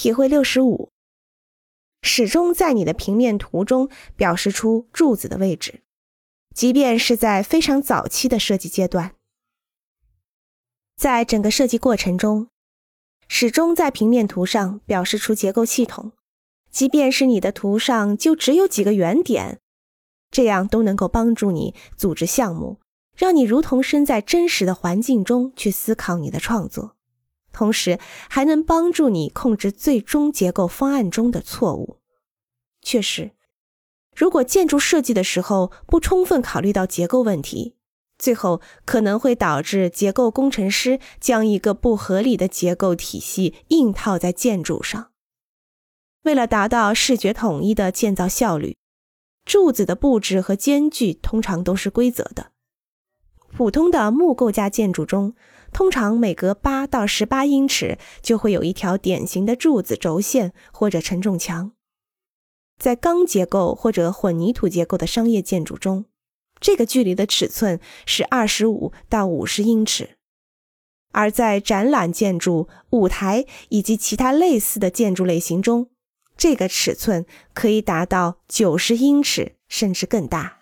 体会六十五，始终在你的平面图中表示出柱子的位置，即便是在非常早期的设计阶段，在整个设计过程中，始终在平面图上表示出结构系统，即便是你的图上就只有几个圆点，这样都能够帮助你组织项目，让你如同身在真实的环境中去思考你的创作。同时还能帮助你控制最终结构方案中的错误。确实，如果建筑设计的时候不充分考虑到结构问题，最后可能会导致结构工程师将一个不合理的结构体系硬套在建筑上。为了达到视觉统一的建造效率，柱子的布置和间距通常都是规则的。普通的木构架建筑中。通常每隔八到十八英尺就会有一条典型的柱子轴线或者承重墙。在钢结构或者混凝土结构的商业建筑中，这个距离的尺寸是二十五到五十英尺；而在展览建筑、舞台以及其他类似的建筑类型中，这个尺寸可以达到九十英尺甚至更大。